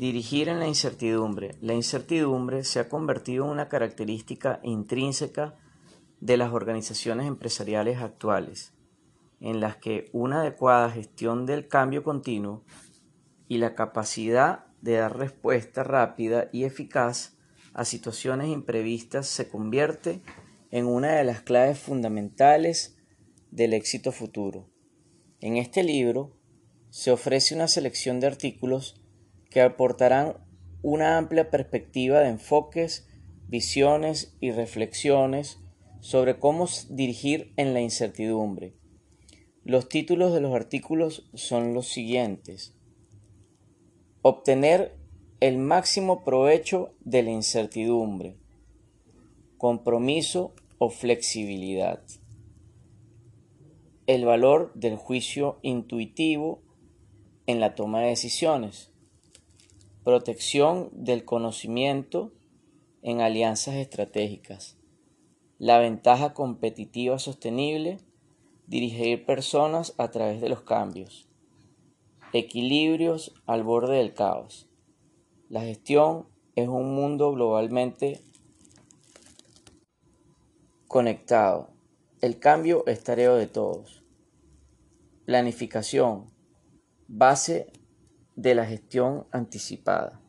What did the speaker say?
Dirigir en la incertidumbre. La incertidumbre se ha convertido en una característica intrínseca de las organizaciones empresariales actuales, en las que una adecuada gestión del cambio continuo y la capacidad de dar respuesta rápida y eficaz a situaciones imprevistas se convierte en una de las claves fundamentales del éxito futuro. En este libro se ofrece una selección de artículos que aportarán una amplia perspectiva de enfoques, visiones y reflexiones sobre cómo dirigir en la incertidumbre. Los títulos de los artículos son los siguientes. Obtener el máximo provecho de la incertidumbre. Compromiso o flexibilidad. El valor del juicio intuitivo en la toma de decisiones. Protección del conocimiento en alianzas estratégicas. La ventaja competitiva sostenible. Dirigir personas a través de los cambios Equilibrios al borde del caos. La gestión es un mundo globalmente conectado. El cambio es tarea de todos. Planificación. Base de la gestión anticipada.